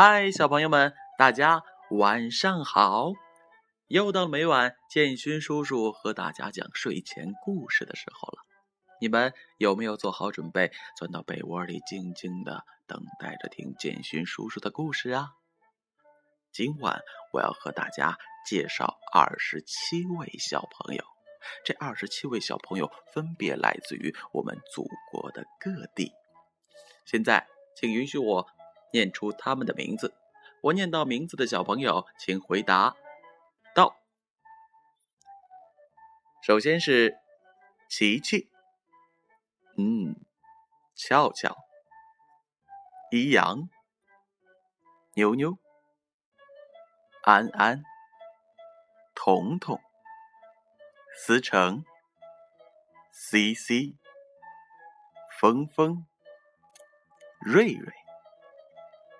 嗨，小朋友们，大家晚上好！又到了每晚建勋叔叔和大家讲睡前故事的时候了。你们有没有做好准备，钻到被窝里，静静的等待着听建勋叔叔的故事啊？今晚我要和大家介绍二十七位小朋友，这二十七位小朋友分别来自于我们祖国的各地。现在，请允许我。念出他们的名字，我念到名字的小朋友，请回答。到。首先是琪琪，嗯，俏俏，怡阳，妞妞，安安，彤彤，思成，C C，峰峰，瑞瑞。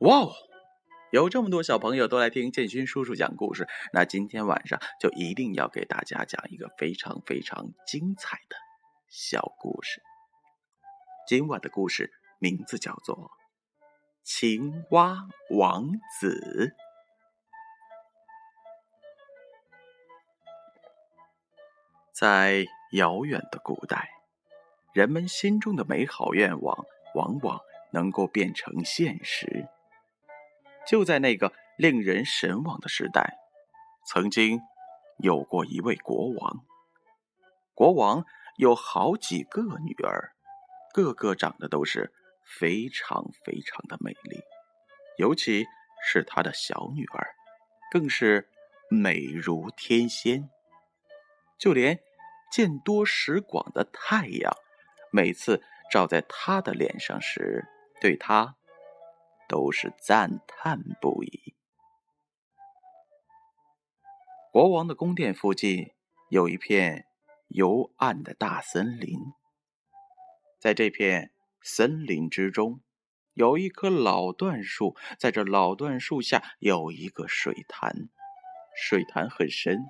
哇哦，有这么多小朋友都来听建勋叔叔讲故事，那今天晚上就一定要给大家讲一个非常非常精彩的小故事。今晚的故事名字叫做《青蛙王子》。在遥远的古代，人们心中的美好愿望往往能够变成现实。就在那个令人神往的时代，曾经有过一位国王。国王有好几个女儿，个个长得都是非常非常的美丽，尤其是他的小女儿，更是美如天仙。就连见多识广的太阳，每次照在他的脸上时，对他。都是赞叹不已。国王的宫殿附近有一片幽暗的大森林，在这片森林之中，有一棵老椴树，在这老椴树下有一个水潭，水潭很深。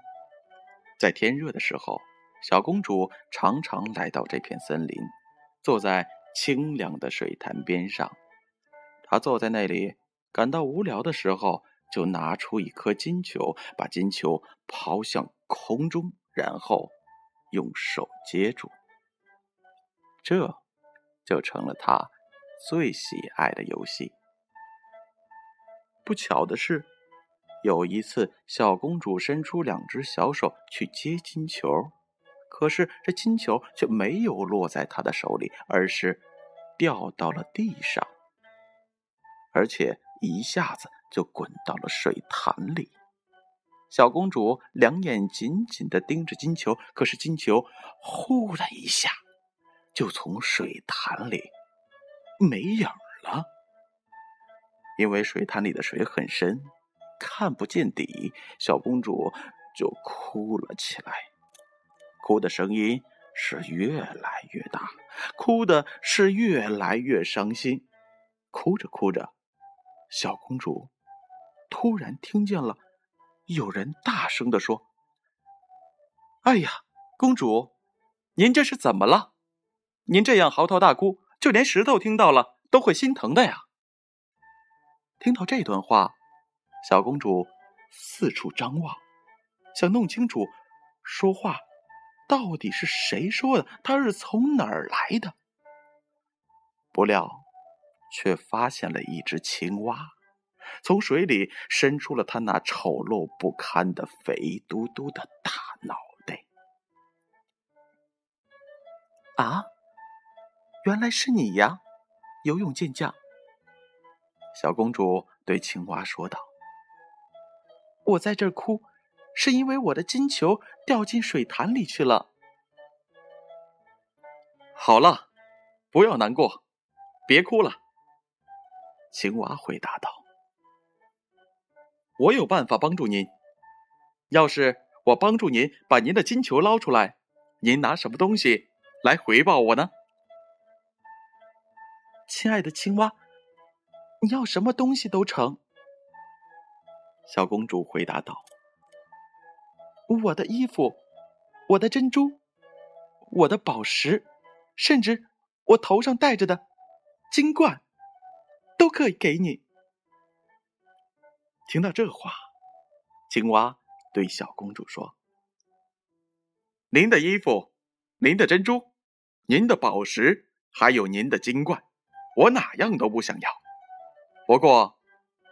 在天热的时候，小公主常常来到这片森林，坐在清凉的水潭边上。他坐在那里，感到无聊的时候，就拿出一颗金球，把金球抛向空中，然后用手接住。这就成了他最喜爱的游戏。不巧的是，有一次，小公主伸出两只小手去接金球，可是这金球却没有落在她的手里，而是掉到了地上。而且一下子就滚到了水潭里，小公主两眼紧紧的盯着金球，可是金球忽的一下就从水潭里没影了。因为水潭里的水很深，看不见底，小公主就哭了起来，哭的声音是越来越大，哭的是越来越伤心，哭着哭着。小公主突然听见了有人大声的说：“哎呀，公主，您这是怎么了？您这样嚎啕大哭，就连石头听到了都会心疼的呀！”听到这段话，小公主四处张望，想弄清楚说话到底是谁说的，她是从哪儿来的。不料。却发现了一只青蛙，从水里伸出了它那丑陋不堪的肥嘟嘟的大脑袋。啊，原来是你呀，游泳健将！小公主对青蛙说道：“我在这哭，是因为我的金球掉进水潭里去了。”好了，不要难过，别哭了。青蛙回答道：“我有办法帮助您。要是我帮助您把您的金球捞出来，您拿什么东西来回报我呢？亲爱的青蛙，你要什么东西都成。小公主回答道：“我的衣服，我的珍珠，我的宝石，甚至我头上戴着的金冠，都可以给你。”听到这话，青蛙对小公主说：“您的衣服，您的珍珠，您的宝石，还有您的金冠，我哪样都不想要。不过，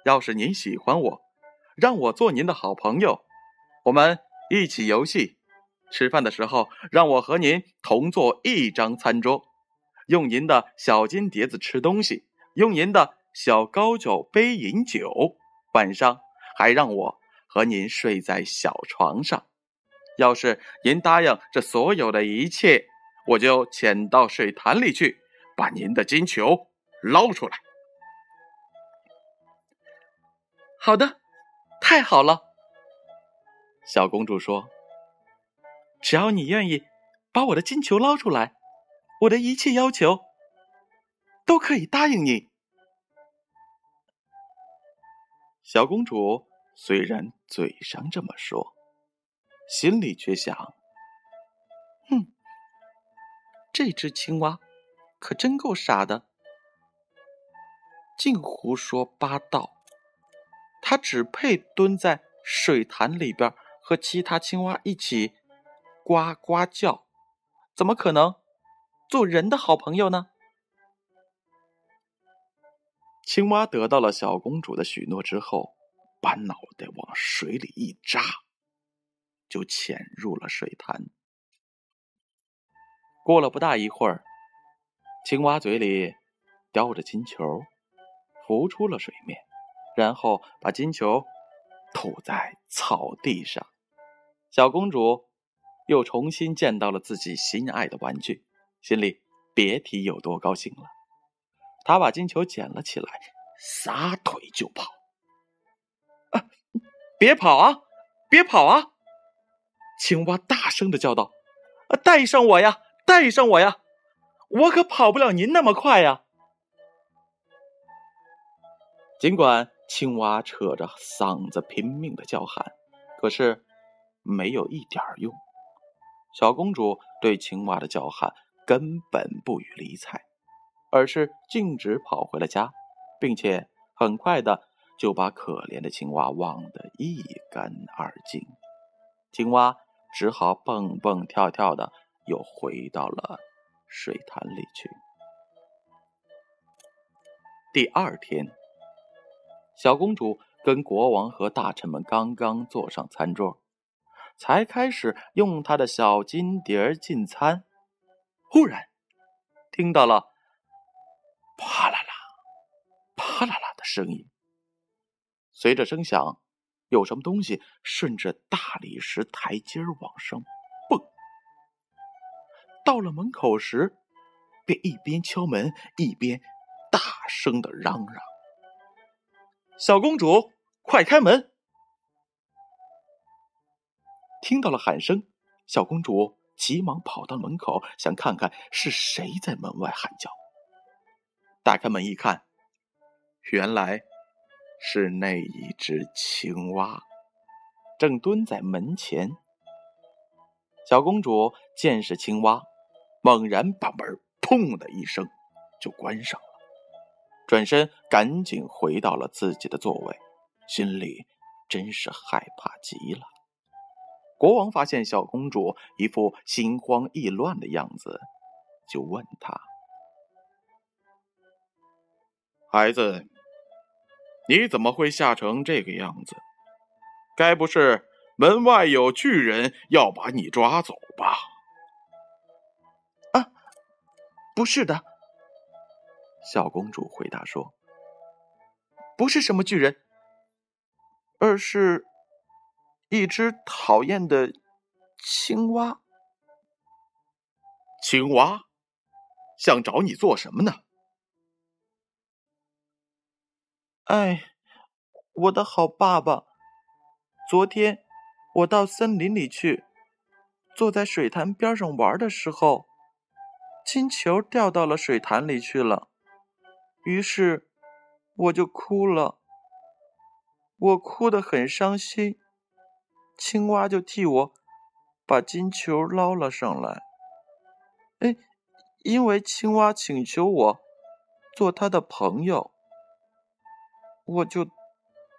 要是您喜欢我，让我做您的好朋友，我们一起游戏，吃饭的时候让我和您同坐一张餐桌，用您的小金碟子吃东西，用您的小高脚杯饮酒。”晚上还让我和您睡在小床上，要是您答应这所有的一切，我就潜到水潭里去，把您的金球捞出来。好的，太好了。小公主说：“只要你愿意把我的金球捞出来，我的一切要求都可以答应你。”小公主虽然嘴上这么说，心里却想：“哼，这只青蛙可真够傻的，净胡说八道。它只配蹲在水潭里边和其他青蛙一起呱呱叫，怎么可能做人的好朋友呢？”青蛙得到了小公主的许诺之后，把脑袋往水里一扎，就潜入了水潭。过了不大一会儿，青蛙嘴里叼着金球，浮出了水面，然后把金球吐在草地上。小公主又重新见到了自己心爱的玩具，心里别提有多高兴了。他把金球捡了起来，撒腿就跑。啊！别跑啊！别跑啊！青蛙大声的叫道：“啊，带上我呀！带上我呀！我可跑不了您那么快呀！”尽管青蛙扯着嗓子拼命的叫喊，可是没有一点用。小公主对青蛙的叫喊根本不予理睬。而是径直跑回了家，并且很快的就把可怜的青蛙忘得一干二净。青蛙只好蹦蹦跳跳的又回到了水潭里去。第二天，小公主跟国王和大臣们刚刚坐上餐桌，才开始用她的小金碟进餐，忽然听到了。啪啦啦，啪啦啦的声音。随着声响，有什么东西顺着大理石台阶往上蹦。到了门口时，便一边敲门一边大声的嚷嚷：“小公主，快开门！”听到了喊声，小公主急忙跑到门口，想看看是谁在门外喊叫。打开门一看，原来是那一只青蛙，正蹲在门前。小公主见是青蛙，猛然把门“砰”的一声就关上了，转身赶紧回到了自己的座位，心里真是害怕极了。国王发现小公主一副心慌意乱的样子，就问她。孩子，你怎么会吓成这个样子？该不是门外有巨人要把你抓走吧？啊，不是的。小公主回答说：“不是什么巨人，而是一只讨厌的青蛙。青蛙想找你做什么呢？”哎，我的好爸爸，昨天我到森林里去，坐在水潭边上玩的时候，金球掉到了水潭里去了，于是我就哭了。我哭得很伤心，青蛙就替我把金球捞了上来。哎，因为青蛙请求我做他的朋友，我就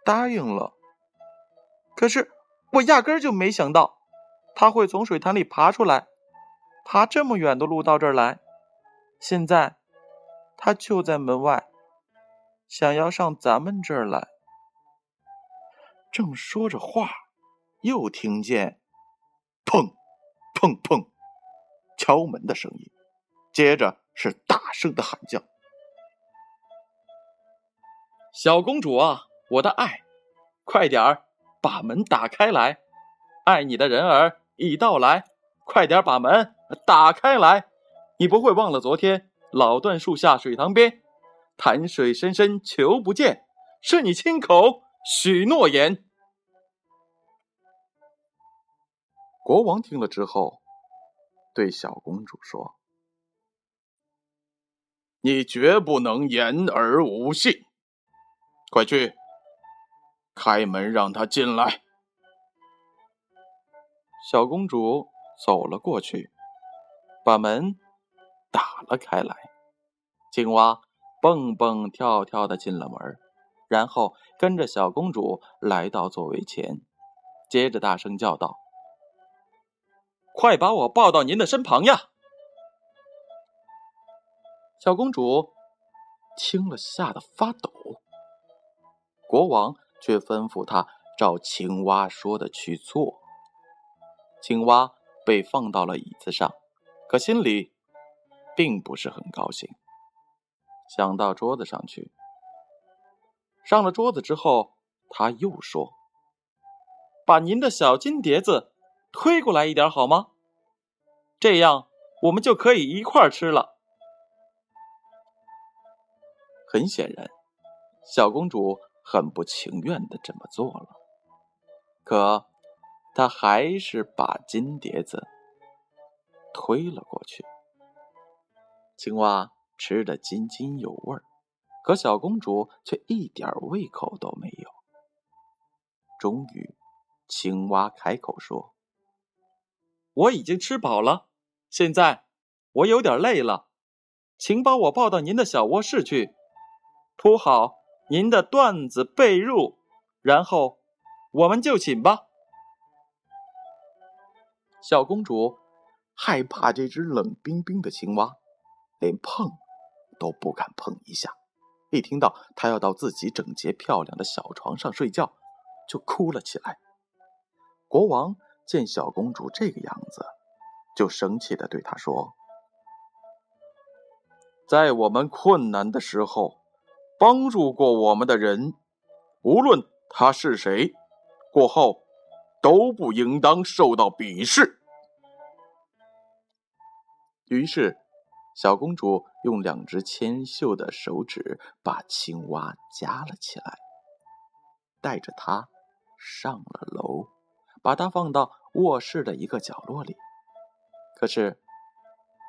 答应了。可是我压根儿就没想到，他会从水潭里爬出来，爬这么远的路到这儿来。现在他就在门外，想要上咱们这儿来。正说着话，又听见砰砰砰敲门的声音，接着是大声的喊叫：“小公主啊，我的爱，快点儿！”把门打开来，爱你的人儿已到来，快点把门打开来！你不会忘了昨天老椴树下水塘边，潭水深深求不见，是你亲口许诺言。国王听了之后，对小公主说：“你绝不能言而无信，快去。”开门，让他进来。小公主走了过去，把门打了开来。青蛙蹦蹦跳跳的进了门，然后跟着小公主来到座位前，接着大声叫道：“快把我抱到您的身旁呀！”小公主听了，吓得发抖。国王。却吩咐他照青蛙说的去做。青蛙被放到了椅子上，可心里并不是很高兴。想到桌子上去，上了桌子之后，他又说：“把您的小金碟子推过来一点好吗？这样我们就可以一块吃了。”很显然，小公主。很不情愿的这么做了，可他还是把金碟子推了过去。青蛙吃得津津有味儿，可小公主却一点胃口都没有。终于，青蛙开口说：“我已经吃饱了，现在我有点累了，请把我抱到您的小卧室去，铺好。”您的缎子被褥，然后我们就寝吧。小公主害怕这只冷冰冰的青蛙，连碰都不敢碰一下。一听到他要到自己整洁漂亮的小床上睡觉，就哭了起来。国王见小公主这个样子，就生气的对她说：“在我们困难的时候。”帮助过我们的人，无论他是谁，过后都不应当受到鄙视。于是，小公主用两只纤秀的手指把青蛙夹了起来，带着它上了楼，把它放到卧室的一个角落里。可是，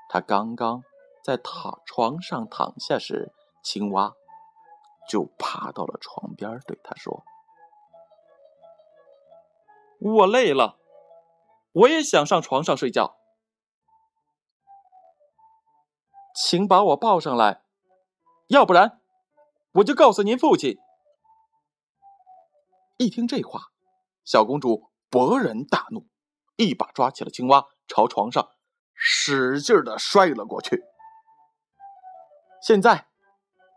她刚刚在躺床上躺下时，青蛙。就爬到了床边，对他说：“我累了，我也想上床上睡觉，请把我抱上来，要不然我就告诉您父亲。”一听这话，小公主勃然大怒，一把抓起了青蛙，朝床上使劲的摔了过去。现在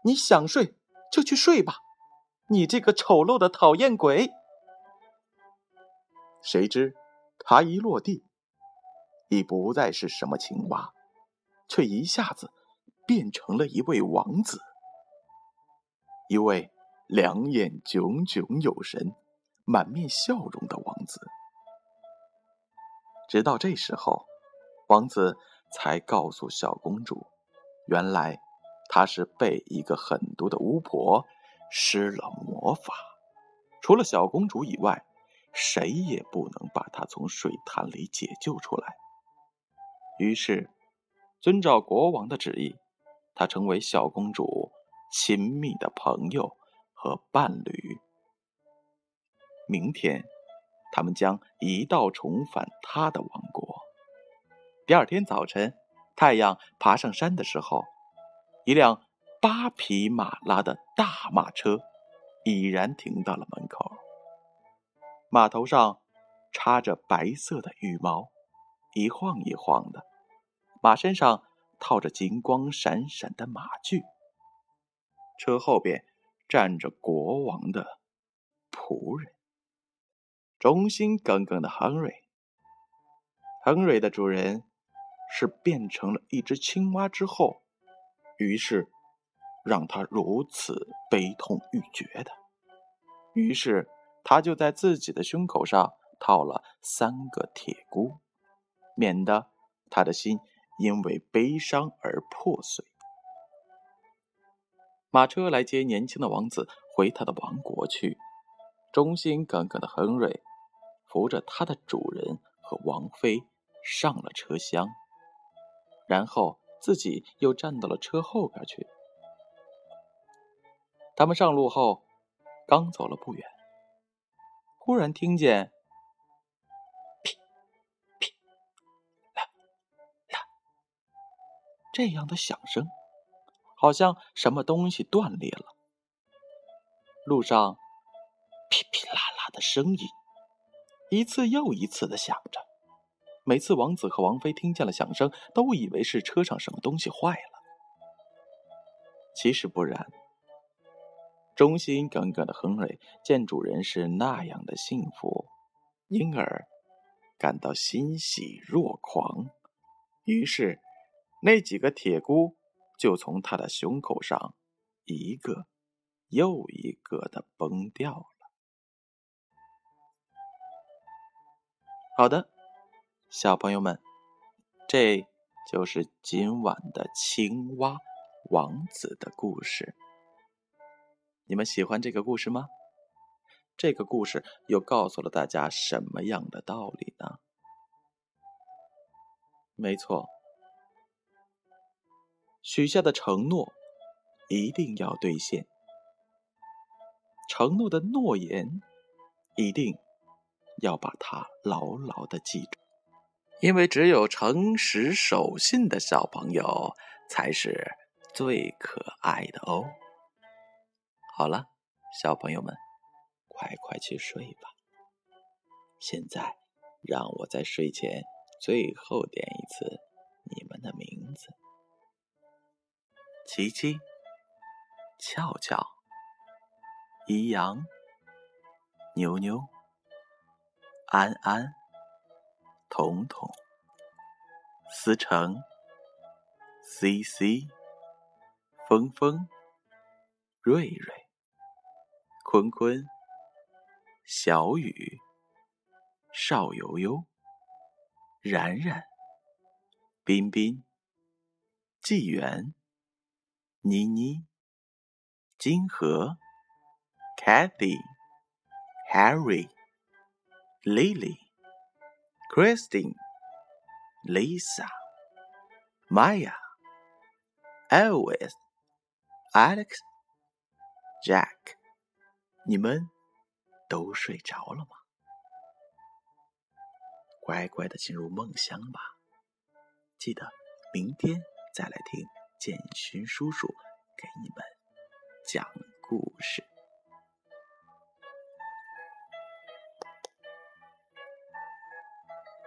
你想睡？就去睡吧，你这个丑陋的讨厌鬼！谁知他一落地，已不再是什么青蛙，却一下子变成了一位王子，一位两眼炯炯有神、满面笑容的王子。直到这时候，王子才告诉小公主，原来。他是被一个狠毒的巫婆施了魔法，除了小公主以外，谁也不能把她从水潭里解救出来。于是，遵照国王的旨意，她成为小公主亲密的朋友和伴侣。明天，他们将一道重返他的王国。第二天早晨，太阳爬上山的时候，一辆八匹马拉的大马车已然停到了门口。马头上插着白色的羽毛，一晃一晃的；马身上套着金光闪闪的马具。车后边站着国王的仆人，忠心耿耿的亨瑞。亨瑞的主人。是变成了一只青蛙之后，于是让他如此悲痛欲绝的。于是他就在自己的胸口上套了三个铁箍，免得他的心因为悲伤而破碎。马车来接年轻的王子回他的王国去。忠心耿耿的亨瑞扶着他的主人和王妃上了车厢。然后自己又站到了车后边去。他们上路后，刚走了不远，忽然听见“噼噼啦啦”这样的响声，好像什么东西断裂了。路上噼噼啦啦的声音，一次又一次的响着。每次王子和王妃听见了响声，都以为是车上什么东西坏了。其实不然。忠心耿耿的亨瑞见主人是那样的幸福，因而感到欣喜若狂。于是，那几个铁箍就从他的胸口上一个又一个的崩掉了。好的。小朋友们，这就是今晚的青蛙王子的故事。你们喜欢这个故事吗？这个故事又告诉了大家什么样的道理呢？没错，许下的承诺一定要兑现，承诺的诺言一定要把它牢牢的记住。因为只有诚实守信的小朋友才是最可爱的哦。好了，小朋友们，快快去睡吧。现在，让我在睡前最后点一次你们的名字：琪琪、俏俏、怡阳、妞妞、安安。彤彤、思成、C C、峰峰、瑞瑞、坤坤、小雨、邵悠悠、然然、彬彬、纪元、妮妮、金河、Kathy、Harry、Lily。Christine、Lisa、Maya、Elvis、Alex、Jack，你们都睡着了吗？乖乖的进入梦乡吧。记得明天再来听建勋叔叔给你们讲故事。